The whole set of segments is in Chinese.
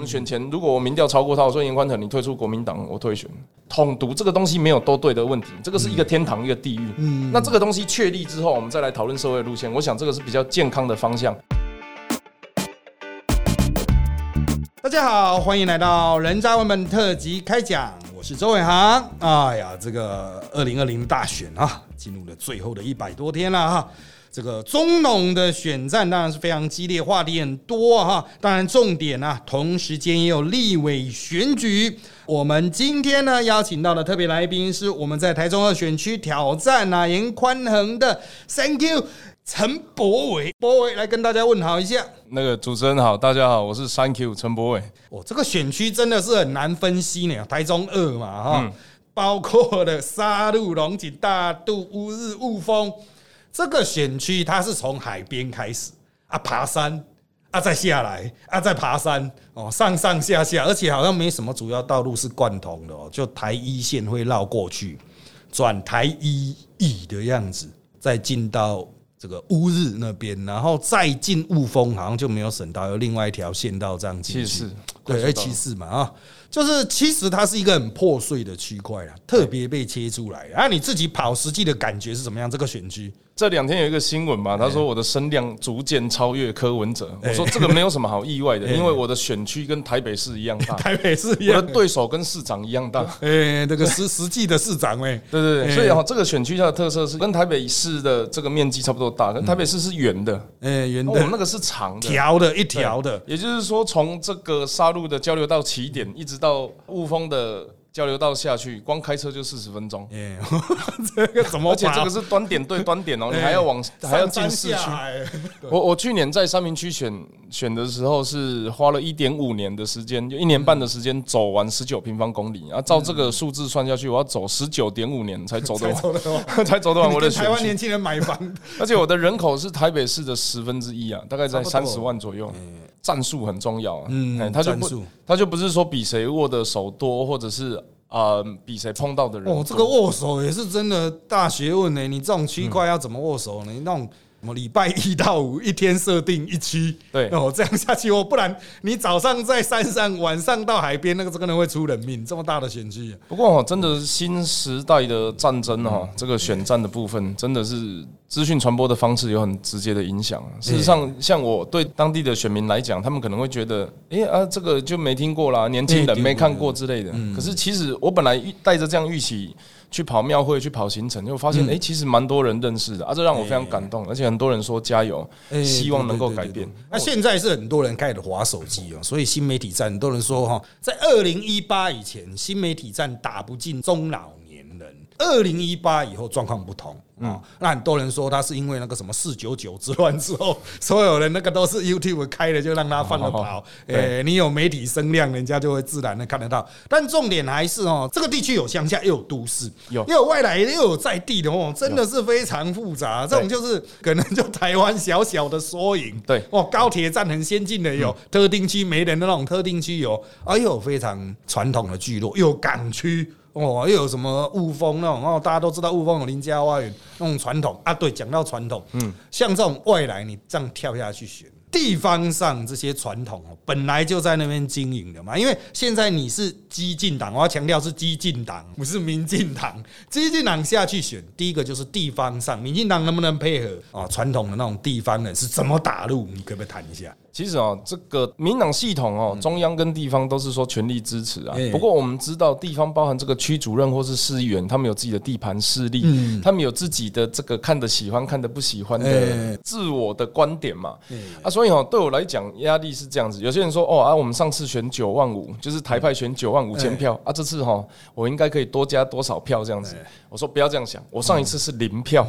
们选前，如果我民调超过他，我说严宽腾你退出国民党，我退选。统独这个东西没有都对的问题，这个是一个天堂一个地狱。嗯，那这个东西确立之后，我们再来讨论社会路线。我想这个是比较健康的方向。大家好，欢迎来到人渣文本特辑开讲，我是周伟航。哎呀，这个二零二零大选啊，进入了最后的一百多天了哈。这个中农的选战当然是非常激烈，话题很多哈。当然重点呢，同时间也有立委选举。我们今天呢邀请到的特别来宾是我们在台中二选区挑战啊严宽恒的，Thank you，陈博伟，博伟来跟大家问好一下。那个主持人好，大家好，我是 Thank you 陈博伟。哦，这个选区真的是很难分析呢，台中二嘛哈，包括了沙鹿、龙井、大肚、乌日、雾峰。这个选区它是从海边开始啊，爬山啊，再下来啊，再爬山哦，上上下下，而且好像没什么主要道路是贯通的哦，就台一线会绕过去，转台一乙的样子，再进到这个乌日那边，然后再进雾峰，好像就没有省道，有另外一条线道这样进去。对，二，七四嘛啊。就是其实它是一个很破碎的区块啦，特别被切出来。啊，你自己跑实际的感觉是怎么样？这个选区这两天有一个新闻嘛，他说我的声量逐渐超越柯文哲。我说这个没有什么好意外的，因为我的选区跟台北市一样大，台北市一样，我的对手跟市长一样大。哎，这个实实际的市长哎，对对对，所以哈，这个选区它的特色是跟台北市的这个面积差不多大，跟台北市是圆的，哎，圆的，我们那个是长的，条的一条的，也就是说从这个沙鹿的交流到起点一直。到雾峰的交流道下去，光开车就四十分钟。这个怎么？而且这个是端点对端点哦，你还要往还要进市区。我我去年在三明区选选的时候，是花了一点五年的时间，就一年半的时间走完十九平方公里。啊，照这个数字算下去，我要走十九点五年才走得完，才走得完我的台湾年轻人买房，而且我的人口是台北市的十分之一啊，大概在三十万左右。战术很重要啊，嗯，他就不，他就不是说比谁握的手多，或者是啊比谁碰到的人。哦，这个握手也是真的大学问呢。你这种区块要怎么握手呢？那种什么礼拜一到五一天设定一期，对，哦，这样下去哦，不然你早上在山上，晚上到海边，那个这个人会出人命。这么大的选区，不过哦，真的是新时代的战争哈，这个选战的部分真的是。资讯传播的方式有很直接的影响。事实上，像我对当地的选民来讲，他们可能会觉得，哎啊，这个就没听过啦，年轻人没看过之类的。可是，其实我本来带着这样预期去跑庙会、去跑行程，就发现，哎，其实蛮多人认识的啊，这让我非常感动。而且很多人说加油，希望能够改变。那现在是很多人开始划手机哦，所以新媒体站，很多人说哈，在二零一八以前，新媒体站打不进中老。二零一八以后状况不同啊，那很多人说他是因为那个什么四九九之乱之后，所有人那个都是 YouTube 开的，就让他放了跑。诶，你有媒体声量，人家就会自然的看得到。但重点还是哦，这个地区有乡下，又有都市，有又有外来，又有在地的哦，真的是非常复杂。这种就是可能就台湾小小的缩影。对哦，高铁站很先进的有，特定区没人的那种特定区有，哎呦，非常传统的聚落，有港区。哦，又有什么雾峰那种？哦，大家都知道雾峰有林家花园那种传统啊。对，讲到传统，嗯，像这种外来，你这样跳下去选。地方上这些传统哦，本来就在那边经营的嘛。因为现在你是激进党，我要强调是激进党，不是民进党。激进党下去选，第一个就是地方上，民进党能不能配合啊？传统的那种地方人是怎么打入？你可不可以谈一下？其实哦，这个民党系统哦，中央跟地方都是说全力支持啊。不过我们知道，地方包含这个区主任或是市议员，他们有自己的地盘势力，他们有自己的这个看的喜欢、看的不喜欢的自我的观点嘛。啊，所以哦，对我来讲压力是这样子。有些人说哦啊，我们上次选九万五，就是台派选九万五千票啊，这次哈，我应该可以多加多少票这样子。我说不要这样想，我上一次是零票，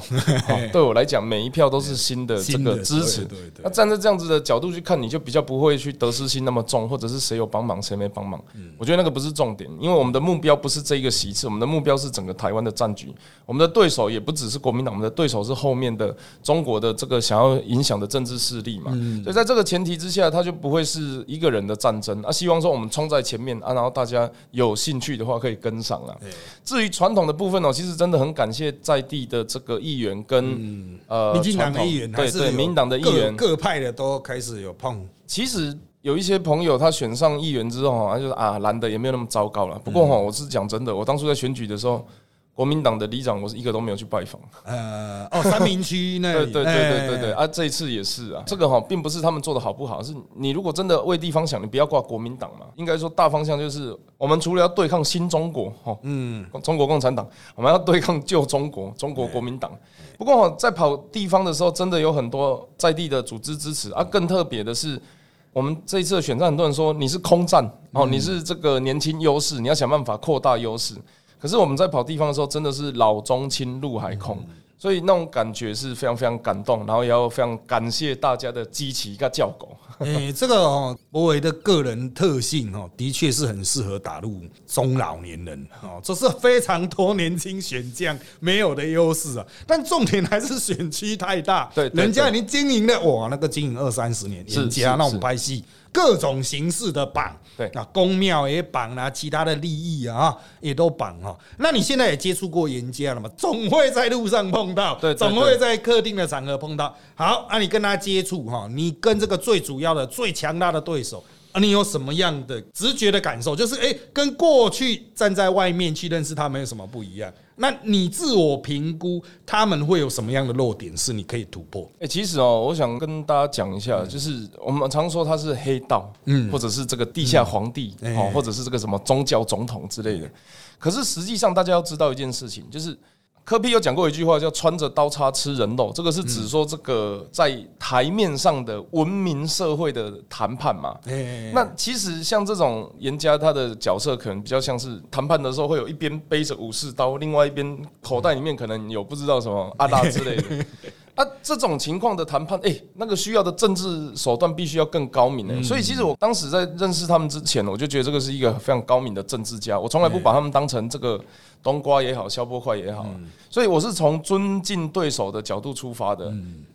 对我来讲每一票都是新的这个支持。那站在这样子的角度去看。看你就比较不会去得失心那么重，或者是谁有帮忙谁没帮忙。我觉得那个不是重点，因为我们的目标不是这一个席次，我们的目标是整个台湾的战局。我们的对手也不只是国民党，我们的对手是后面的中国的这个想要影响的政治势力嘛。所以在这个前提之下，他就不会是一个人的战争。啊，希望说我们冲在前面啊，然后大家有兴趣的话可以跟上啊。至于传统的部分哦，其实真的很感谢在地的这个议员跟呃民进党的议员，对对，民进党的议员各派的都开始有。碰，其实有一些朋友他选上议员之后，他就是啊蓝的也没有那么糟糕了。不过哈，我是讲真的，我当初在选举的时候。国民党的里长，我是一个都没有去拜访。呃，哦，三明区那 对对对对对对啊，这一次也是啊。这个哈，并不是他们做的好不好，是你如果真的为地方想，你不要挂国民党嘛。应该说大方向就是，我们除了要对抗新中国哈，嗯，中国共产党，我们要对抗旧中国，中国国民党。不过在跑地方的时候，真的有很多在地的组织支持啊。更特别的是，我们这一次的选战，很多人说你是空战哦，你是这个年轻优势，你要想办法扩大优势。可是我们在跑地方的时候，真的是老中青陆海空，所以那种感觉是非常非常感动，然后也要非常感谢大家的激起一个叫狗。哎，这个哦，博维的个人特性哦，的确是很适合打入中老年人哦，这是非常多年轻选将没有的优势啊。但重点还是选区太大，对，人家已经经营了哇，那个经营二三十年，人家那种拍戏。各种形式的绑，对，那公庙也绑啊，其他的利益啊，也都绑哈。那你现在也接触过严家了嘛？总会在路上碰到，对，总会在特定的场合碰到。好，那你跟他接触哈，你跟这个最主要的、最强大的对手。啊，你有什么样的直觉的感受？就是哎，跟过去站在外面去认识他们有什么不一样？那你自我评估他们会有什么样的弱点是你可以突破？哎，其实哦，我想跟大家讲一下，就是我们常说他是黑道，嗯，或者是这个地下皇帝，哦，或者是这个什么宗教总统之类的。可是实际上，大家要知道一件事情，就是。科比有讲过一句话，叫“穿着刀叉吃人肉”，这个是指说这个在台面上的文明社会的谈判嘛。那其实像这种严家，他的角色可能比较像是谈判的时候，会有一边背着武士刀，另外一边口袋里面可能有不知道什么阿达之类的。啊，这种情况的谈判，哎，那个需要的政治手段必须要更高明的。所以其实我当时在认识他们之前，我就觉得这个是一个非常高明的政治家。我从来不把他们当成这个。冬瓜也好，消波块也好，所以我是从尊敬对手的角度出发的。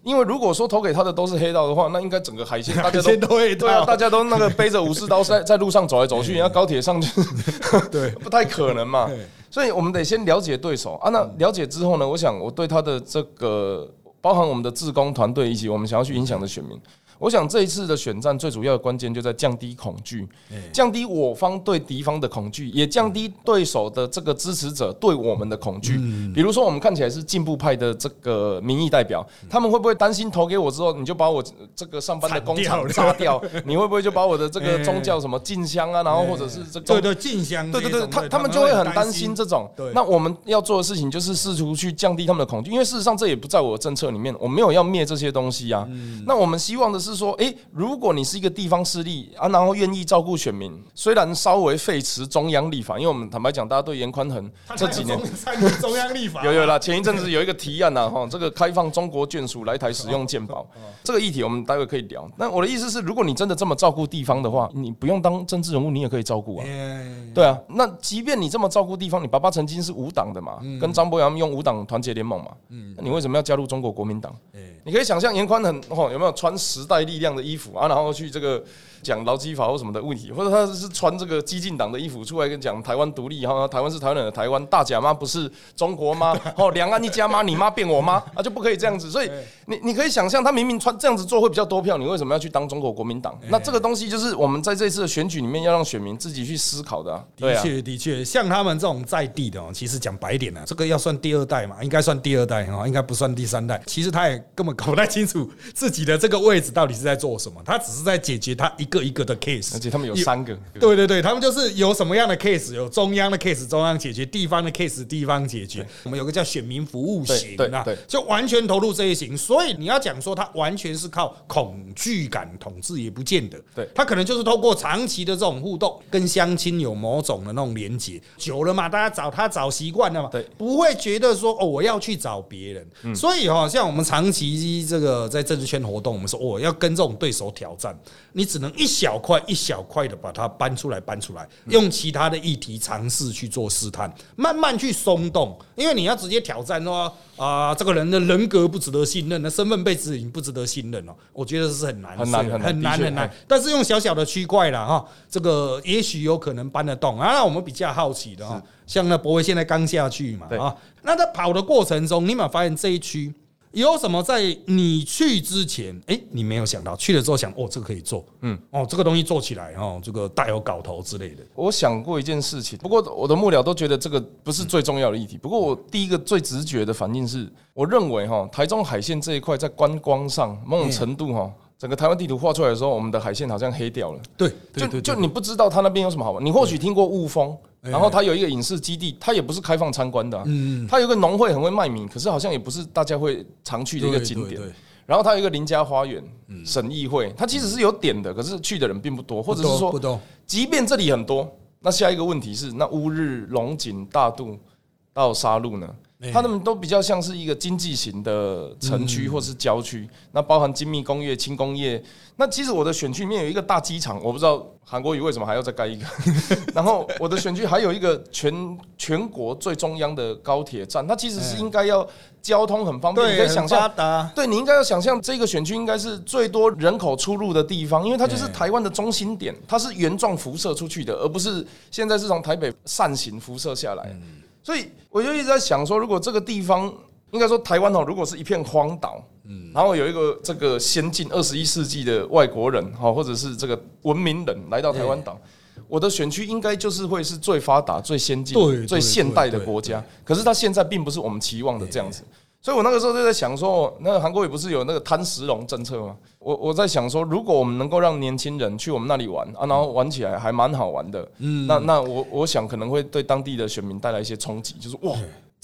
因为如果说投给他的都是黑道的话，那应该整个海鲜 大家都对啊，大家都那个背着武士刀 在在路上走来走去，人家高铁上就 对，不太可能嘛。所以我们得先了解对手啊。那了解之后呢，我想我对他的这个，包含我们的志工团队以及我们想要去影响的选民。我想这一次的选战最主要的关键就在降低恐惧，降低我方对敌方的恐惧，也降低对手的这个支持者对我们的恐惧。比如说，我们看起来是进步派的这个民意代表，他们会不会担心投给我之后，你就把我这个上班的工厂炸掉？你会不会就把我的这个宗教什么进香啊？然后或者是这对对进香，对对对，他他们就会很担心这种。那我们要做的事情就是试图去降低他们的恐惧，因为事实上这也不在我的政策里面，我没有要灭这些东西啊。那我们希望的是说，哎。如果你是一个地方势力啊，然后愿意照顾选民，虽然稍微废弛中央立法，因为我们坦白讲，大家对严宽恒这几年 中央立法有有啦。前一阵子有一个提案呐，哈，这个开放中国眷属来台使用健保这个议题，我们待会可以聊。那我的意思是，如果你真的这么照顾地方的话，你不用当政治人物，你也可以照顾啊。对啊，那即便你这么照顾地方，你爸爸曾经是无党的嘛，跟张博洋用无党团结联盟嘛，嗯，那你为什么要加入中国国民党？你可以想象严宽很哦，有没有穿时代带力量的衣服啊？然后去这个。讲劳基法或什么的问题，或者他是穿这个激进党的衣服出来跟讲台湾独立哈，台湾是台湾人的台湾，大甲妈不是中国吗？哦，两岸一家妈，你妈变我妈啊，就不可以这样子。所以 你你可以想象，他明明穿这样子做会比较多票，你为什么要去当中国国民党？那这个东西就是我们在这次的选举里面要让选民自己去思考的。的确，的确，像他们这种在地的，其实讲白点呢，这个要算第二代嘛，应该算第二代哈，应该不算第三代。其实他也根本搞不太清楚自己的这个位置到底是在做什么，他只是在解决他一个一个的 case。而且他们有三个，对对对，他们就是有什么样的 case，有中央的 case，中央解决；地方的 case，地方解决。我们有个叫选民服务型啊，就完全投入这一型。所以你要讲说他完全是靠恐惧感统治，也不见得。对，他可能就是透过长期的这种互动，跟乡亲有某种的那种连接，久了嘛，大家找他找习惯了嘛，对，不会觉得说哦，我要去找别人。所以哈，像我们长期这个在政治圈活动，我们说我要跟这种对手挑战，你只能一小块一。小块的把它搬出来，搬出来，用其他的议题尝试去做试探，慢慢去松动。因为你要直接挑战说啊，这个人的人格不值得信任，那身份被指引不值得信任了，我觉得是很难，很难，很难，很难。但是用小小的区块了哈，这个也许有可能搬得动啊。那我们比较好奇的哈，像那博威现在刚下去嘛啊，那在跑的过程中，你有没有发现这一区？有什么在你去之前，哎，你没有想到，去了之后想，哦，这个可以做，嗯，哦，这个东西做起来，哦，这个大有搞头之类的。我想过一件事情，不过我的幕僚都觉得这个不是最重要的议题。不过我第一个最直觉的反应是，我认为哈，台中海线这一块在观光上某种程度哈。整个台湾地图画出来的时候，我们的海线好像黑掉了。对，就就你不知道它那边有什么好玩。你或许听过雾峰，然后它有一个影视基地，它也不是开放参观的。嗯它有个农会很会卖米，可是好像也不是大家会常去的一个景点。然后它有一个林家花园，省议会，它其实是有点的，可是去的人并不多，或者是说，即便这里很多，那下一个问题是，那乌日、龙井、大渡到沙鹿呢？它们都比较像是一个经济型的城区或是郊区，那包含精密工业、轻工业。那其实我的选区里面有一个大机场，我不知道韩国瑜为什么还要再盖一个。然后我的选区还有一个全全国最中央的高铁站，它其实是应该要交通很方便。你可以想象，对你应该要想象这个选区应该是最多人口出入的地方，因为它就是台湾的中心点，它是原状辐射出去的，而不是现在是从台北扇形辐射下来。所以我就一直在想说，如果这个地方应该说台湾哦，如果是一片荒岛，嗯，然后有一个这个先进二十一世纪的外国人哈，或者是这个文明人来到台湾岛，我的选区应该就是会是最发达、最先进、最现代的国家。可是它现在并不是我们期望的这样子。所以我那个时候就在想说，那个韩国也不是有那个贪食龙政策吗？我我在想说，如果我们能够让年轻人去我们那里玩啊，然后玩起来还蛮好玩的，嗯，那那我我想可能会对当地的选民带来一些冲击，就是哇。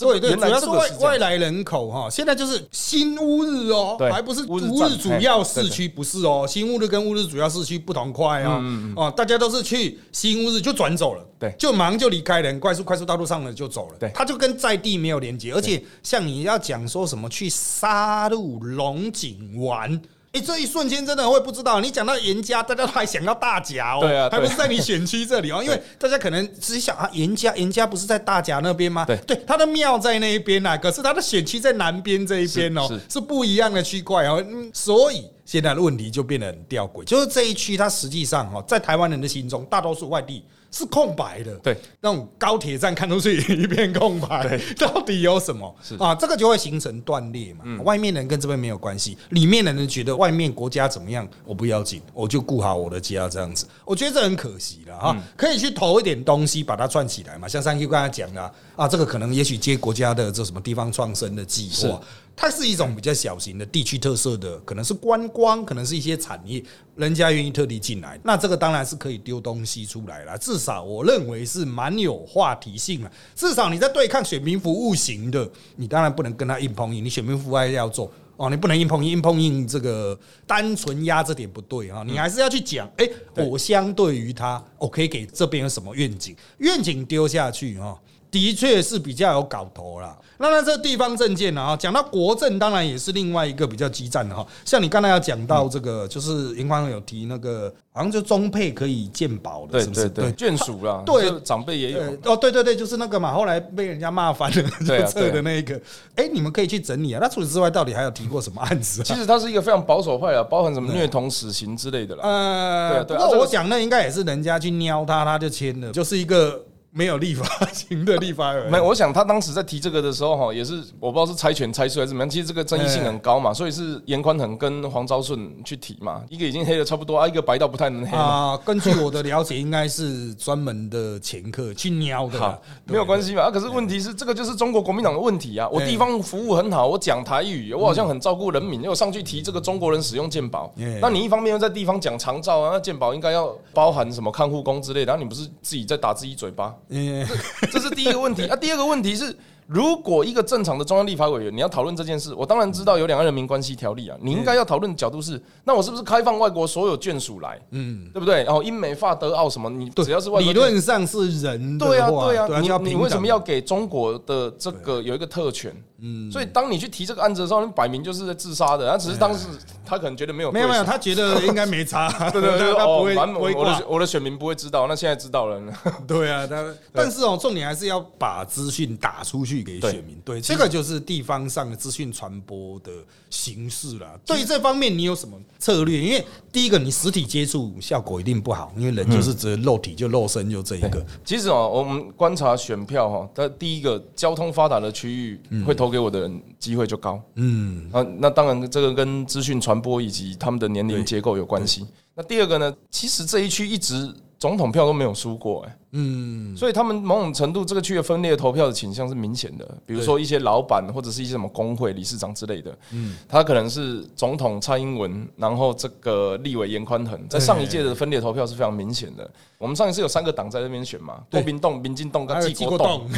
对对，主要是外外来人口哈，现在就是新乌日哦，还不是乌日主要市区，不是哦，新乌日跟乌日主要市区不同块啊，哦，大家都是去新乌日就转走了，对，就忙就离开了，快速快速道路上了就走了，对，他就跟在地没有连接，而且像你要讲说什么去杀鹿龙井玩。哎，这一瞬间真的会不知道。你讲到严家，大家都还想到大甲哦，对啊，还不是在你选区这里哦，因为大家可能只想啊，严家严家不是在大甲那边吗？对，对，他的庙在那一边呐，可是他的选区在南边这一边哦，是不一样的区块哦，所以现在的问题就变得很吊诡，就是这一区它实际上哈，在台湾人的心中，大多数外地。是空白的，对，那种高铁站看出去一片空白，到底有什么？是啊，这个就会形成断裂嘛。外面人跟这边没有关系，里面的人觉得外面国家怎么样，我不要紧，我就顾好我的家这样子。我觉得这很可惜了哈，可以去投一点东西把它串起来嘛。像上期刚才讲的啊，这个可能也许接国家的这什么地方创生的计划。它是一种比较小型的地区特色的，可能是观光，可能是一些产业，人家愿意特地进来，那这个当然是可以丢东西出来了。至少我认为是蛮有话题性了。至少你在对抗选民服务型的，你当然不能跟他硬碰硬，你选民服务还要做哦，你不能硬碰硬，硬碰硬这个单纯压这点不对啊，你还是要去讲，哎，我相对于他，我可以给这边有什么愿景，愿景丢下去哈。的确是比较有搞头啦。那那这地方政见呢？啊，讲到国政，当然也是另外一个比较激战的哈。像你刚才要讲到这个，就是银光有提那个，好像就中配可以鉴宝的，是不是？对眷属啦，对长辈也有。哦，对对对，就是那个嘛，后来被人家骂翻了 就撤的那一个。哎，你们可以去整理啊。那除此之外，到底还有提过什么案子？其实它是一个非常保守派啊，包含什么虐童、死刑之类的啦。呃，不过我讲那应该也是人家去撩他，他就签了，就是一个。没有立法型的立法人，没，我想他当时在提这个的时候，哈，也是我不知道是猜拳猜出来怎么样。其实这个争议性很高嘛，所以是严宽恒跟黄昭顺去提嘛，一个已经黑的差不多啊，一个白到不太能黑啊。根据我的了解，应该是专门的前客去 瞄的，没有关系嘛。啊，可是问题是这个就是中国国民党的问题啊。我地方服务很好，我讲台语，我好像很照顾人民，又上去提这个中国人使用健保。那你一方面又在地方讲长照啊，那健保应该要包含什么看护工之类的，然后你不是自己在打自己嘴巴？嗯，这是第一个问题啊。第二个问题是，如果一个正常的中央立法委员，你要讨论这件事，我当然知道有两岸人民关系条例啊。你应该要讨论的角度是，那我是不是开放外国所有眷属来？嗯，对不对？然后英美法德澳什么，你只要是外理论上是人，对啊，对啊，你你为什么要给中国的这个有一个特权？嗯，所以当你去提这个案子的时候，你摆明就是在自杀的。他只是当时他可能觉得没有没有没有，他觉得应该没差，对对对，他不会我的我的选民不会知道，那现在知道了。对啊，他 但是哦，重点还是要把资讯打出去给选民。对，这个就是地方上的资讯传播的形式了。对这方面你有什么策略？因为第一个，你实体接触效果一定不好，因为人就是只肉体就肉身就这一个。其实哦，我们观察选票哈，它第一个交通发达的区域会投给我的人机会就高。嗯，啊，那当然这个跟资讯传播以及他们的年龄结构有关系。那第二个呢，其实这一区一直。总统票都没有输过，哎，嗯，所以他们某种程度这个区域分裂投票的倾向是明显的。比如说一些老板或者是一些什么工会理事长之类的，嗯，他可能是总统蔡英文，然后这个立委严宽恒，在上一届的分裂投票是非常明显的。我们上一次有三个党在那边选嘛，国民动、民进动跟基国动。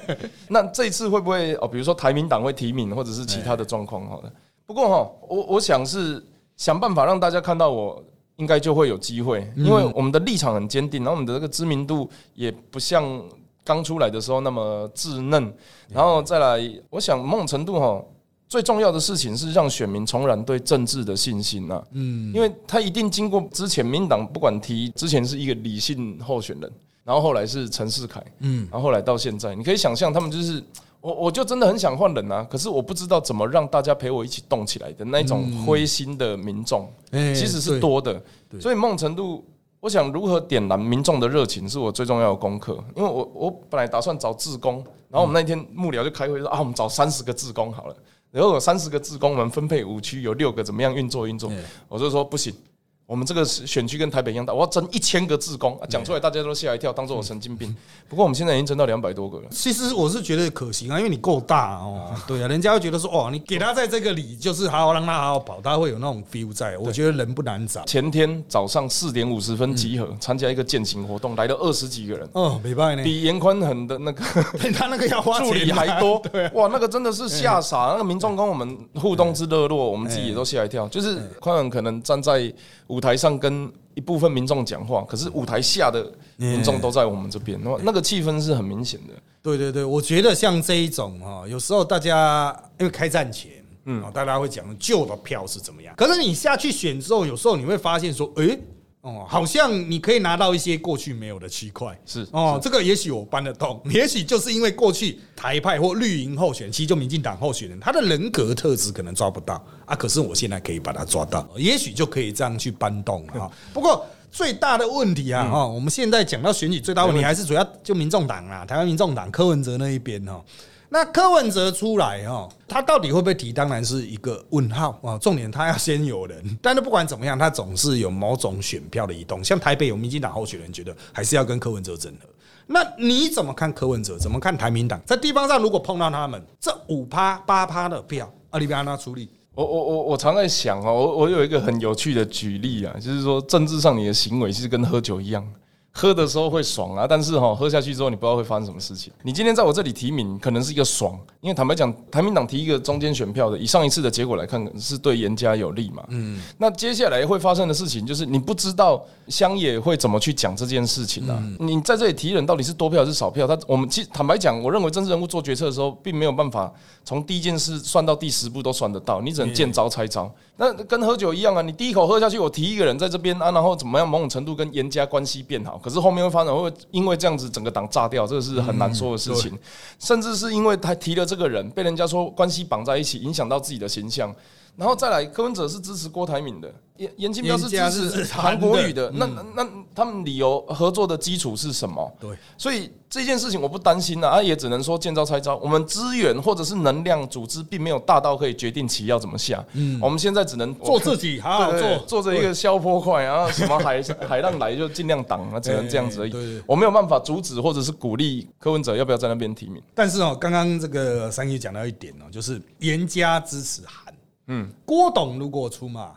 那这一次会不会哦？比如说台民党会提名，或者是其他的状况？好的，不过哈，我我想是想办法让大家看到我。应该就会有机会，因为我们的立场很坚定，然后我们的这个知名度也不像刚出来的时候那么稚嫩，然后再来，我想某种程度哈，最重要的事情是让选民重燃对政治的信心呐。嗯，因为他一定经过之前民党不管提之前是一个理性候选人，然后后来是陈世凯，嗯，然后后来到现在，你可以想象他们就是。我我就真的很想换人啊，可是我不知道怎么让大家陪我一起动起来的那种灰心的民众，其实是多的。所以某种程度，我想如何点燃民众的热情，是我最重要的功课。因为我我本来打算找志工，然后我们那天幕僚就开会说啊，我们找三十个志工好了，然后有三十个志工，我们分配五区，有六个怎么样运作运作，我就说不行。我们这个选区跟台北一样大，我要争一千个自工，讲出来大家都吓一跳，当做我神经病。不过我们现在已经争到两百多个了。其实我是觉得可行啊，因为你够大哦。对啊，人家会觉得说，哦，你给他在这个里，就是好好让他好好跑，他会有那种 feel 在。我觉得人不难找。前天早上四点五十分集合，参加一个践行活动，来了二十几个人。哦，没办法呢，比严宽恒的那个 他那个要花助理还多。对，哇，那个真的是吓傻。那个民众跟我们互动之热络，我们自己也都吓一跳。就是宽恒可能站在舞台上跟。一部分民众讲话，可是舞台下的民众都在我们这边，那那个气氛是很明显的。对对对，我觉得像这一种哈，有时候大家因为开战前，嗯，大家会讲旧的票是怎么样，可是你下去选之后，有时候你会发现说，哎。哦，好像你可以拿到一些过去没有的区块，是哦，这个也许我搬得动，也许就是因为过去台派或绿营候选，其实就民进党候选人，他的人格特质可能抓不到啊，可是我现在可以把他抓到，也许就可以这样去搬动啊。不过最大的问题啊，哈，我们现在讲到选举最大问题还是主要就民众党啊，台湾民众党柯文哲那一边哈。那柯文哲出来哈，他到底会不会提？当然是一个问号啊。重点他要先有人，但是不管怎么样，他总是有某种选票的移动。像台北有民进党候选人，觉得还是要跟柯文哲整合。那你怎么看柯文哲？怎么看台民党？在地方上如果碰到他们这五趴八趴的票，阿里边他处理？我我我我常在想哦，我我有一个很有趣的举例啊，就是说政治上你的行为其实跟喝酒一样。喝的时候会爽啊，但是哈，喝下去之后你不知道会发生什么事情。你今天在我这里提名，可能是一个爽，因为坦白讲，台民党提一个中间选票的，以上一次的结果来看，是对严家有利嘛。嗯，那接下来会发生的事情就是，你不知道乡野会怎么去讲这件事情啊。你在这里提人到底是多票还是少票？他我们其实坦白讲，我认为政治人物做决策的时候，并没有办法从第一件事算到第十步都算得到，你只能见招拆招。那跟喝酒一样啊，你第一口喝下去，我提一个人在这边啊，然后怎么样，某种程度跟严家关系变好。可是后面会发展会因为这样子整个党炸掉，这个是很难说的事情。甚至是因为他提了这个人，被人家说关系绑在一起，影响到自己的形象。然后再来，柯文哲是支持郭台铭的，严严金彪是支持韩国语的。那那他们理由合作的基础是什么？对，所以这件事情我不担心啊，也只能说见招拆招。我们资源或者是能量组织并没有大到可以决定棋要怎么下。嗯，我们现在只能做自己，好好做，做着一个消波块，然 后什么海海浪来就尽量挡，那只能这样子而已。我没有办法阻止或者是鼓励柯文哲要不要在那边提名。但是哦，刚刚这个三爷讲到一点哦，就是严家支持韩。嗯，郭董如果出马，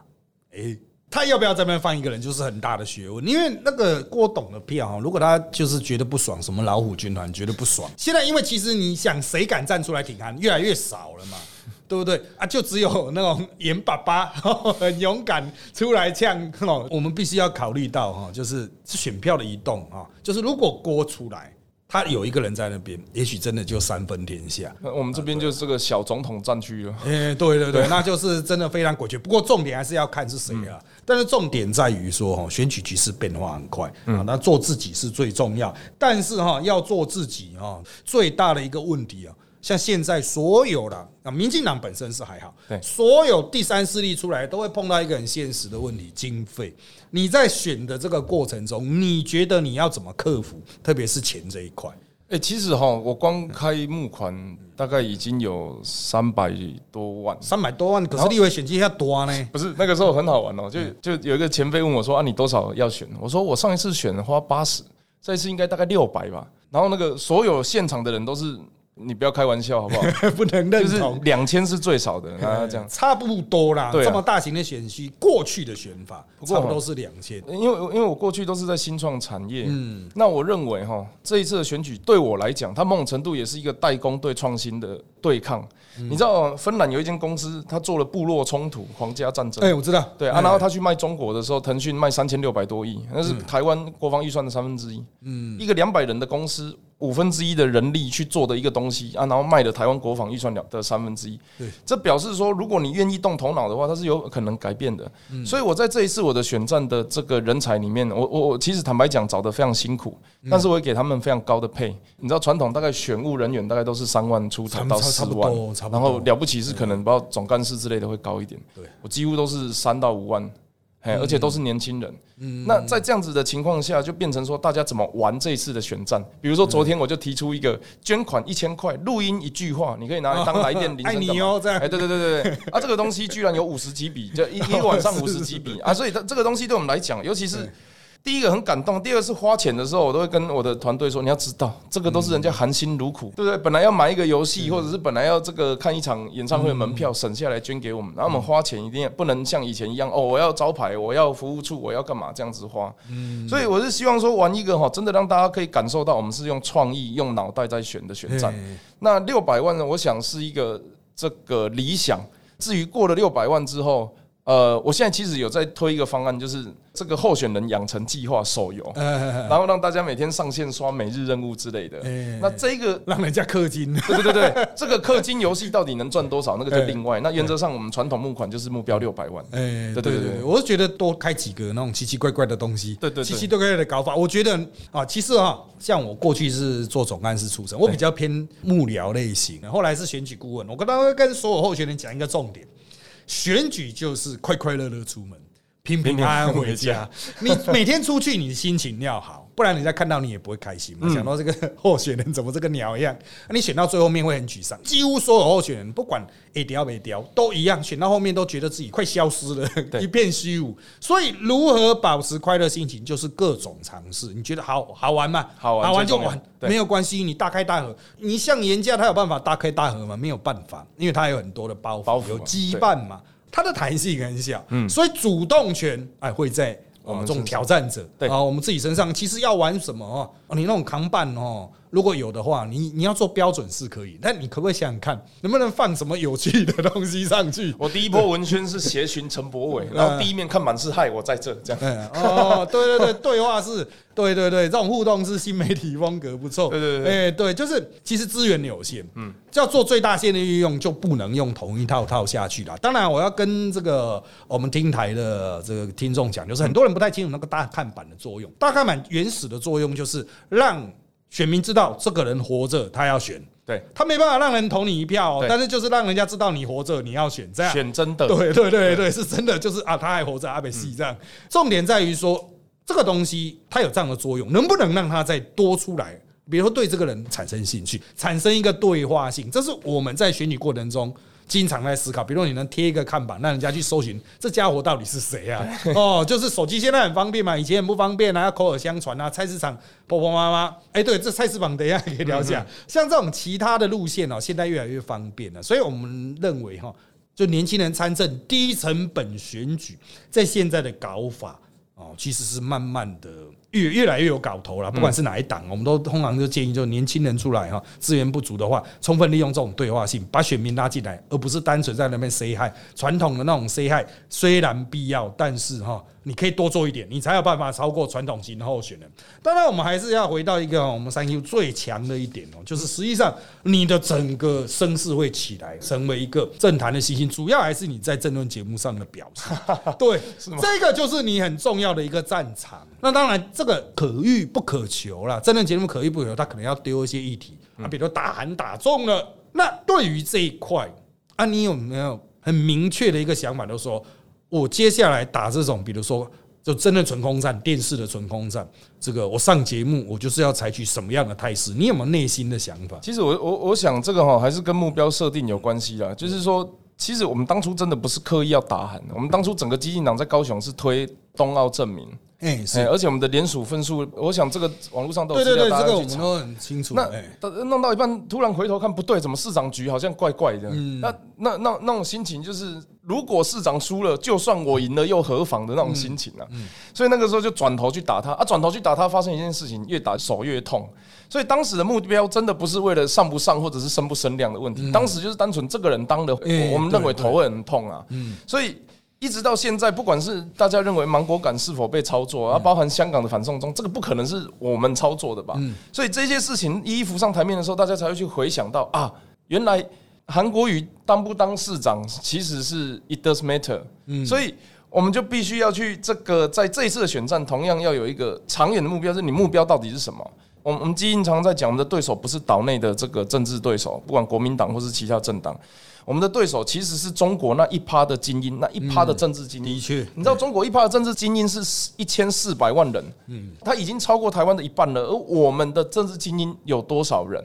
哎，他要不要这边放一个人，就是很大的学问。因为那个郭董的票哈，如果他就是觉得不爽，什么老虎军团觉得不爽。现在因为其实你想，谁敢站出来挺韩，越来越少了嘛，对不对啊？就只有那种严爸爸 很勇敢出来呛哦。我们必须要考虑到哈，就是选票的移动啊，就是如果郭出来。他有一个人在那边，也许真的就三分天下。我们这边就是这个小总统战区了。哎，对对对，那就是真的非常诡谲。不过重点还是要看是谁啊。但是重点在于说，哈，选举局势变化很快啊，那做自己是最重要。但是哈，要做自己啊，最大的一个问题啊。像现在所有的啊，民进党本身是还好，对，所有第三势力出来都会碰到一个很现实的问题：经费。你在选的这个过程中，你觉得你要怎么克服？特别是钱这一块。哎，其实哈，我光开募款大概已经有三百多万，三百多万，可是立委选举要多呢？不是，那个时候很好玩哦，就就有一个前辈问我说：“啊，你多少要选？”我说：“我上一次选花八十，这一次应该大概六百吧。”然后那个所有现场的人都是。你不要开玩笑好不好？不能认同，两千是最少的，啊，这样差不多啦。这么大型的选区，过去的选法差不多是两千。因为因为我过去都是在新创产业，嗯，那我认为哈，这一次的选举对我来讲，它某种程度也是一个代工对创新的对抗。你知道芬兰有一间公司，他做了部落冲突、皇家战争。哎，我知道。对啊，然后他去卖中国的时候，腾讯卖三千六百多亿，那是台湾国防预算的三分之一。嗯，一个两百人的公司。五分之一的人力去做的一个东西啊，然后卖了台湾国防预算了的三分之一。对，这表示说，如果你愿意动头脑的话，它是有可能改变的。所以我在这一次我的选战的这个人才里面，我我我其实坦白讲找的非常辛苦，但是我也给他们非常高的配。你知道传统大概选务人员大概都是三万出头到四万，然后了不起是可能包括总干事之类的会高一点。对我几乎都是三到五万。哎，而且都是年轻人。嗯，那在这样子的情况下，就变成说，大家怎么玩这一次的选战？比如说，昨天我就提出一个捐款一千块，录音一句话，你可以拿来当来电铃声。爱你哦，这样。哎，对对对对对。啊，这个东西居然有五十几笔，就一 一个晚上五十几笔啊！所以，这这个东西对我们来讲，尤其是。第一个很感动，第二个是花钱的时候，我都会跟我的团队说：你要知道，这个都是人家含辛茹苦，对不对？本来要买一个游戏，或者是本来要这个看一场演唱会门票，省下来捐给我们。然后我们花钱一定不能像以前一样哦，我要招牌，我要服务处，我要干嘛这样子花。嗯，所以我是希望说玩一个哈，真的让大家可以感受到我们是用创意、用脑袋在选的选战。那六百万呢？我想是一个这个理想。至于过了六百万之后。呃，我现在其实有在推一个方案，就是这个候选人养成计划手游，然后让大家每天上线刷每日任务之类的。那这个让人家氪金，对对对对，这个氪金游戏到底能赚多少？那个就另外。那原则上，我们传统募款就是目标六百万。哎，对对对，我是觉得多开几个那种奇奇怪怪的东西，对对，奇奇怪怪的搞法。我觉得啊，其实啊，像我过去是做总干事出身，我比较偏幕僚类型，后来是选举顾问。我跟大家跟所有候选人讲一个重点。选举就是快快乐乐出门，平平安安回家。你每天出去，你的心情要好，不然人家看到你也不会开心。想到这个候选人怎么这个鸟一样，你选到最后面会很沮丧。几乎所有候选人，不管 A 雕没雕，都一样，选到后面都觉得自己快消失了，一片虚无。所以，如何保持快乐心情，就是各种尝试。你觉得好好玩吗？好玩，好玩就玩，没有关系。你大开大合，你像严家，他有办法大开大合吗？没有办法，因为他有很多的包袱，有羁绊嘛。它的弹性很小，嗯，所以主动权哎会在我们这种挑战者啊，我们自己身上。其实要玩什么哦？你那种扛板哦。如果有的话，你你要做标准是可以，但你可不可以想想看，能不能放什么有趣的东西上去？我第一波文宣是协寻陈柏伟，然后第一面看满是害，我在这这样。哦，对对对，对话是，对对对，这种互动是新媒体风格，不错。对对对，哎对，就是其实资源有限，嗯，要做最大限的运用，就不能用同一套套下去了。当然，我要跟这个我们听台的这个听众讲，就是很多人不太清楚那个大看板的作用。大看板原始的作用就是让。选民知道这个人活着，他要选，对他没办法让人投你一票，但是就是让人家知道你活着，你要选这样，选真的，对对对对，是真的，就是啊，他还活着，阿北西这样。重点在于说，这个东西它有这样的作用，能不能让它再多出来？比如说对这个人产生兴趣，产生一个对话性，这是我们在选举过程中。经常在思考，比如说你能贴一个看板，让人家去搜寻这家伙到底是谁啊？哦，就是手机现在很方便嘛，以前很不方便啊，要口耳相传啊。菜市场婆婆妈妈，哎，对，这菜市场等一下可以聊一下。像这种其他的路线哦，现在越来越方便了，所以我们认为哈，就年轻人参政低成本选举，在现在的搞法哦，其实是慢慢的越越来越有搞头了，不管是哪一党，我们都通常就建议，就年轻人出来哈，资源不足的话，充分利用这种对话性，把选民拉进来，而不是单纯在那边 say hi。传统的那种 say hi 虽然必要，但是哈。你可以多做一点，你才有办法超过传统型的候选人。当然，我们还是要回到一个我们三 U 最强的一点哦，就是实际上你的整个声势会起来，成为一个政坛的新星。主要还是你在政论节目上的表现。对，这个就是你很重要的一个战场。那当然，这个可遇不可求啦，真人节目可遇不可求，他可能要丢一些议题啊，比如打喊打中了。那对于这一块啊，你有没有很明确的一个想法，就说？我接下来打这种，比如说，就真的纯空战，电视的纯空战，这个我上节目，我就是要采取什么样的态势？你有没有内心的想法？其实我我我想这个哈，还是跟目标设定有关系啦。就是说，其实我们当初真的不是刻意要打喊，我们当初整个激进党在高雄是推冬奥证明。哎，是，而且我们的联署分数，我想这个网络上都有资料，大家去查，都很清楚。那弄到一半，突然回头看，不对，怎么市长局好像怪怪的？那那那那种心情，就是如果市长输了，就算我赢了又何妨的那种心情啊。所以那个时候就转头去打他啊，转头去打他，发生一件事情，越打手越痛。所以当时的目标真的不是为了上不上或者是升不升量的问题，当时就是单纯这个人当的，我们认为头会很痛啊。所以。一直到现在，不管是大家认为芒果感是否被操作，啊，包含香港的反送中，这个不可能是我们操作的吧？所以这些事情一一浮上台面的时候，大家才会去回想到啊，原来韩国瑜当不当市长其实是 it does matter。所以我们就必须要去这个在这一次的选战，同样要有一个长远的目标，是你目标到底是什么？我们我们基因常在讲，我们的对手不是岛内的这个政治对手，不管国民党或是其他政党。我们的对手其实是中国那一趴的精英，那一趴的政治精英。的确，你知道中国一趴的政治精英是一千四百万人，嗯，他已经超过台湾的一半了。而我们的政治精英有多少人？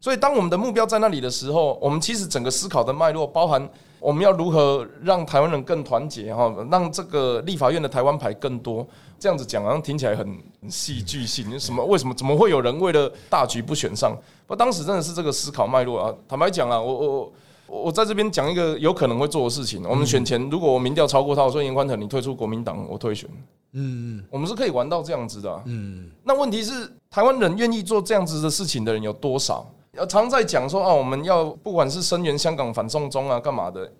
所以，当我们的目标在那里的时候，我们其实整个思考的脉络包含我们要如何让台湾人更团结哈，让这个立法院的台湾牌更多。这样子讲好像听起来很戏剧性，什么？为什么？怎么会有人为了大局不选上？不，当时真的是这个思考脉络啊。坦白讲啊，我我。我在这边讲一个有可能会做的事情。我们选前，如果我民调超过他，我说严宽腾，你退出国民党，我退选。嗯，我们是可以玩到这样子的。嗯，那问题是台湾人愿意做这样子的事情的人有多少？要常在讲说啊，我们要不管是声援香港反送中啊，干嘛的？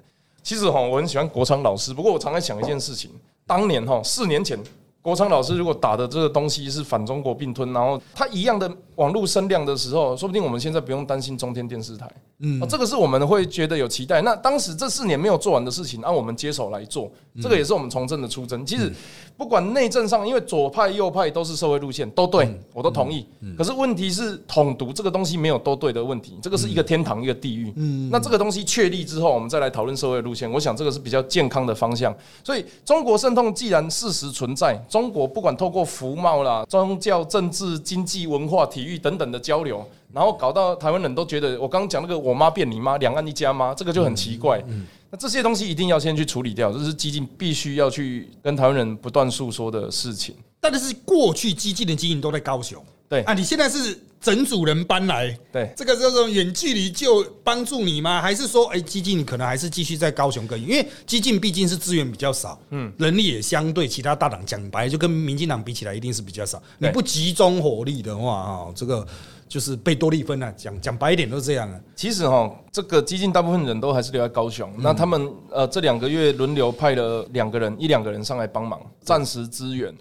其实哈，我很喜欢国昌老师，不过我常在想一件事情，当年哈，四年前。国昌老师如果打的这个东西是反中国并吞，然后他一样的网络声量的时候，说不定我们现在不用担心中天电视台。嗯，这个是我们会觉得有期待。那当时这四年没有做完的事情，按我们接手来做，这个也是我们从政的出征。其实不管内政上，因为左派右派都是社会路线，都对我都同意。可是问题是统独这个东西没有都对的问题，这个是一个天堂一个地狱。嗯，那这个东西确立之后，我们再来讨论社会路线，我想这个是比较健康的方向。所以中国渗透既然事实存在。中国不管透过服贸啦、宗教、政治、经济、文化、体育等等的交流，然后搞到台湾人都觉得，我刚刚讲那个“我妈变你妈”，两岸一家吗，这个就很奇怪。那这些东西一定要先去处理掉，这是激进必须要去跟台湾人不断诉说的事情。但是过去激进的基因都在高雄，对啊，你现在是。整组人搬来，对这个这种远距离就帮助你吗？还是说，哎，激进可能还是继续在高雄耕耘？因为激进毕竟是资源比较少，嗯，人力也相对其他大党讲白，就跟民进党比起来，一定是比较少。你不集中火力的话，啊，这个就是被多利分啊。讲讲白一点都是这样啊。其实哈，这个激进大部分人都还是留在高雄。那他们呃，这两个月轮流派了两个人，一两个人上来帮忙，暂时支援。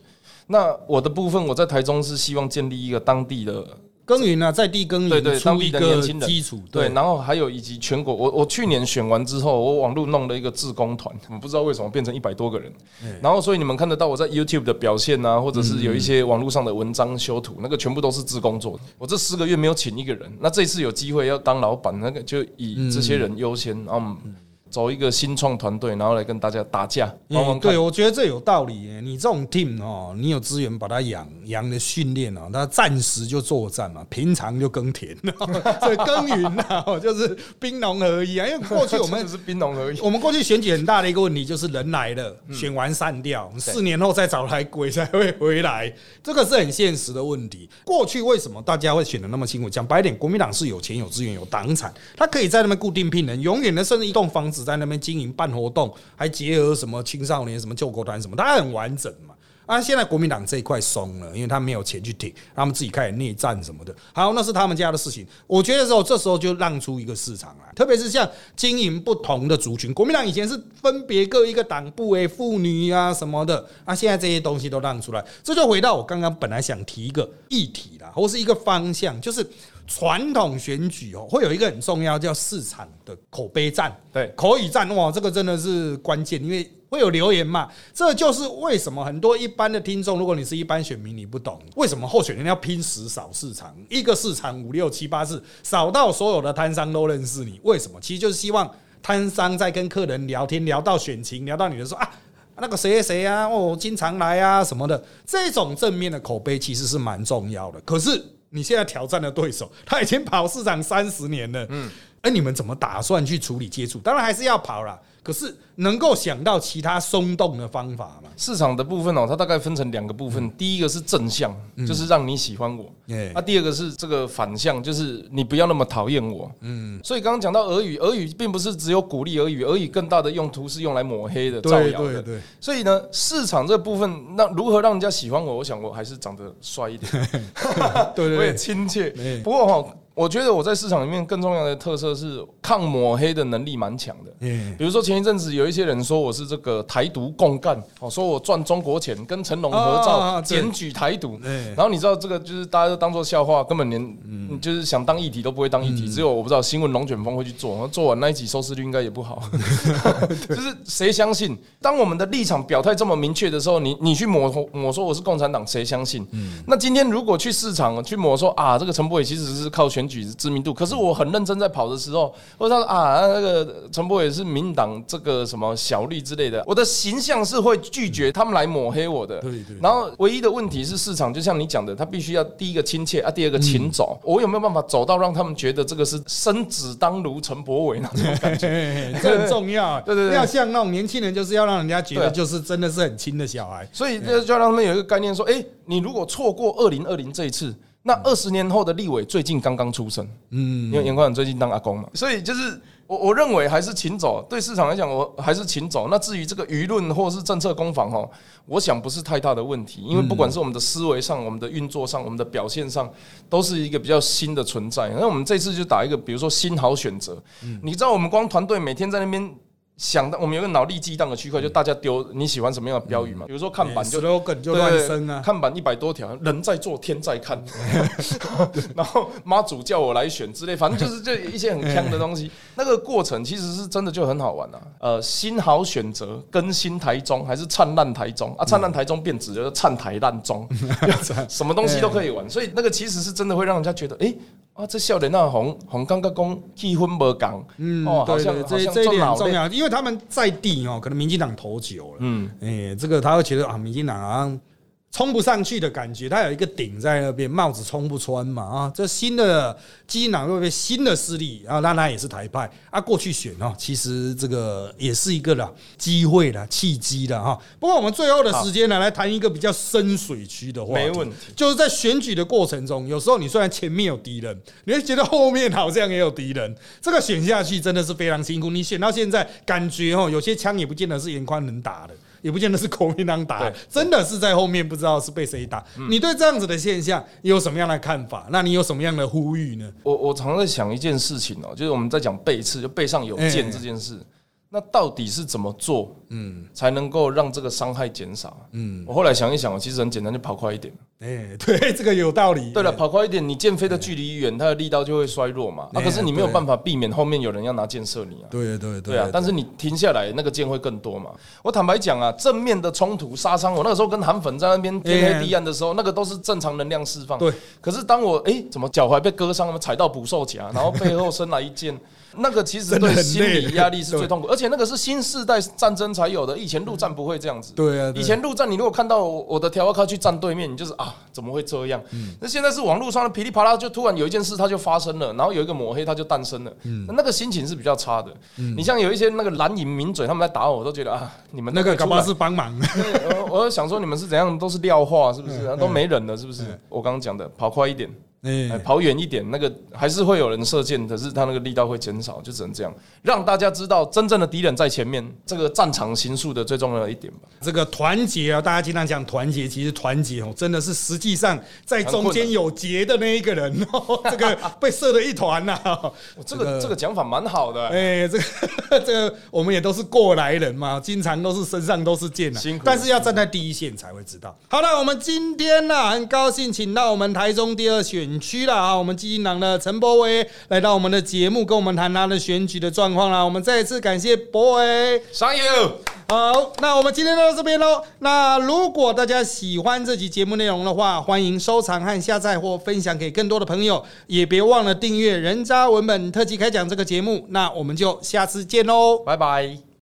那我的部分，我在台中是希望建立一个当地的。耕耘啊，在地耕耘，对对，当地的年轻人。基础，对，然后还有以及全国，我我去年选完之后，我网络弄了一个志工团，我不知道为什么变成一百多个人，然后所以你们看得到我在 YouTube 的表现啊，或者是有一些网络上的文章修图，那个全部都是志工做的。我这四个月没有请一个人，那这次有机会要当老板，那个就以这些人优先，然后。走一个新创团队，然后来跟大家打架。嗯，对，我觉得这有道理。你这种 team 哦，你有资源把它养养的训练哦，那暂时就作战嘛，平常就耕田，所以耕耘啊，就是兵农合一啊。因为 过去我们是兵农合一，我们过去选举很大的一个问题就是人来了，选完散掉，四年后再找来鬼才会回来，这个是很现实的问题。过去为什么大家会选的那么辛苦？讲白点，国民党是有钱有资源有党产，他可以在那边固定聘人，永远的甚至一栋房子。在那边经营办活动，还结合什么青少年、什么救国团什么，它很完整嘛。啊，现在国民党这一块松了，因为他没有钱去挺，他们自己开始内战什么的。好，那是他们家的事情。我觉得时候这时候就让出一个市场来，特别是像经营不同的族群，国民党以前是分别各一个党部诶，妇女啊什么的，啊，现在这些东西都让出来，这就回到我刚刚本来想提一个议题啦，或是一个方向，就是。传统选举哦，会有一个很重要叫市场的口碑战，对口语战哇，这个真的是关键，因为会有留言嘛。这就是为什么很多一般的听众，如果你是一般选民，你不懂为什么候选人要拼死扫市场，一个市场五六七八次扫到所有的摊商都认识你，为什么？其实就是希望摊商在跟客人聊天，聊到选情，聊到你的说啊，那个谁谁谁啊，哦，经常来啊什么的，这种正面的口碑其实是蛮重要的。可是。你现在挑战的对手，他已经跑市场三十年了。嗯，哎，你们怎么打算去处理接触？当然还是要跑啦。可是能够想到其他松动的方法吗？市场的部分哦，它大概分成两个部分。第一个是正向，就是让你喜欢我。那第二个是这个反向，就是你不要那么讨厌我。嗯，所以刚刚讲到俄语，俄语并不是只有鼓励俄语，俄语更大的用途是用来抹黑的、造谣的。所以呢，市场这部分，那如何让人家喜欢我？我想我还是长得帅一点，对对，我也亲切。不过哈。我觉得我在市场里面更重要的特色是抗抹黑的能力蛮强的。嗯，比如说前一阵子有一些人说我是这个台独共干，哦，说我赚中国钱，跟成龙合照检举台独。然后你知道这个就是大家都当做笑话，根本连就是想当议题都不会当议题。只有我不知道新闻龙卷风会去做，做完那一集收视率应该也不好。就是谁相信？当我们的立场表态这么明确的时候，你你去抹抹说我是共产党，谁相信？那今天如果去市场去抹说啊，这个陈柏伟其实是靠选。举知名度，可是我很认真在跑的时候，或者他说啊，那个陈柏也是民党这个什么小绿之类的，我的形象是会拒绝他们来抹黑我的。对对。然后唯一的问题是市场，就像你讲的，他必须要第一个亲切啊，第二个勤走。我有没有办法走到让他们觉得这个是生子当如陈柏伟那种感觉？这很重要。对对对。要像那种年轻人，就是要让人家觉得就是真的是很亲的小孩。所以就就让他们有一个概念说，哎，你如果错过二零二零这一次。那二十年后的立委最近刚刚出生，嗯，因为严宽长最近当阿公嘛，所以就是我我认为还是请走，对市场来讲我还是请走。那至于这个舆论或是政策攻防哈，我想不是太大的问题，因为不管是我们的思维上、我们的运作上、我们的表现上，都是一个比较新的存在。那我们这次就打一个，比如说新好选择，你知道我们光团队每天在那边。想到我们有个脑力激荡的区块，就大家丢你喜欢什么样的标语嘛？比如说看板就就乱生啊，看板一百多条，人在做天在看，然后妈祖叫我来选之类，反正就是这一些很香的东西。那个过程其实是真的就很好玩啊。呃，新好选择更新台中还是灿烂台中啊？灿烂台中变质就是灿台烂中，什么东西都可以玩。所以那个其实是真的会让人家觉得，哎。啊，这笑脸那红红刚刚讲气氛无讲，嗯，哦，好像这这一点很重要，因为他们在地哦，可能民进党投久了，嗯，哎，这个他会觉得啊，民进党好像。冲不上去的感觉，它有一个顶在那边，帽子冲不穿嘛啊！这新的基因党会不会新的势力啊？那那也是台派啊，过去选哦，其实这个也是一个啦机会啦，契机的哈。不过我们最后的时间呢，来谈一个比较深水区的话没问题，就是在选举的过程中，有时候你虽然前面有敌人，你会觉得后面好像也有敌人，这个选下去真的是非常辛苦。你选到现在，感觉哦，有些枪也不见得是严宽能打的。也不见得是国民党打，真的是在后面不知道是被谁打。你对这样子的现象有什么样的看法？那你有什么样的呼吁呢？我我常在想一件事情哦，就是我们在讲背刺，就背上有剑这件事。那到底是怎么做，嗯，才能够让这个伤害减少？嗯，我后来想一想，其实很简单，就跑快一点。哎，对，这个有道理。对了，跑快一点，你箭飞的距离远，它的力道就会衰弱嘛。啊，可是你没有办法避免后面有人要拿箭射你啊。对对对啊！但是你停下来，那个箭会更多嘛。我坦白讲啊，正面的冲突杀伤，我那个时候跟韩粉在那边天黑地暗的时候，那个都是正常能量释放。对。可是当我哎，怎么脚踝被割伤了，踩到捕兽夹，然后背后伸来一箭。那个其实对心理压力是最痛苦，而且那个是新世代战争才有的，以前陆战不会这样子。对啊，以前陆战你如果看到我的条卡去站对面，你就是啊，怎么会这样？那现在是网络上的噼里啪啦，就突然有一件事它就发生了，然后有一个抹黑它就诞生了。嗯，那个心情是比较差的。你像有一些那个蓝营名嘴他们在打我，我都觉得啊，你们那个干嘛是帮忙？我我想说你们是怎样都是料化是不是？都没人了是不是？我刚刚讲的跑快一点。哎，跑远一点，那个还是会有人射箭，可是他那个力道会减少，就只能这样，让大家知道真正的敌人在前面，这个战场行数的最重要的一点吧。这个团结啊，大家经常讲团结，其实团结哦，真的是实际上在中间有结的那一个人哦，这个被射的一团呐。这个这个讲法蛮好的，哎，这个这个我们也都是过来人嘛，经常都是身上都是箭啊，但是要站在第一线才会知道。好了，我们今天呢，很高兴请到我们台中第二选。选区了啊！我们基金党的陈柏威来到我们的节目，跟我们谈他的选举的状况啦。我们再一次感谢柏威，Thank you。好，那我们今天就到这边喽。那如果大家喜欢这集节目内容的话，欢迎收藏和下载或分享给更多的朋友，也别忘了订阅人渣文本特辑开讲这个节目。那我们就下次见喽，拜拜。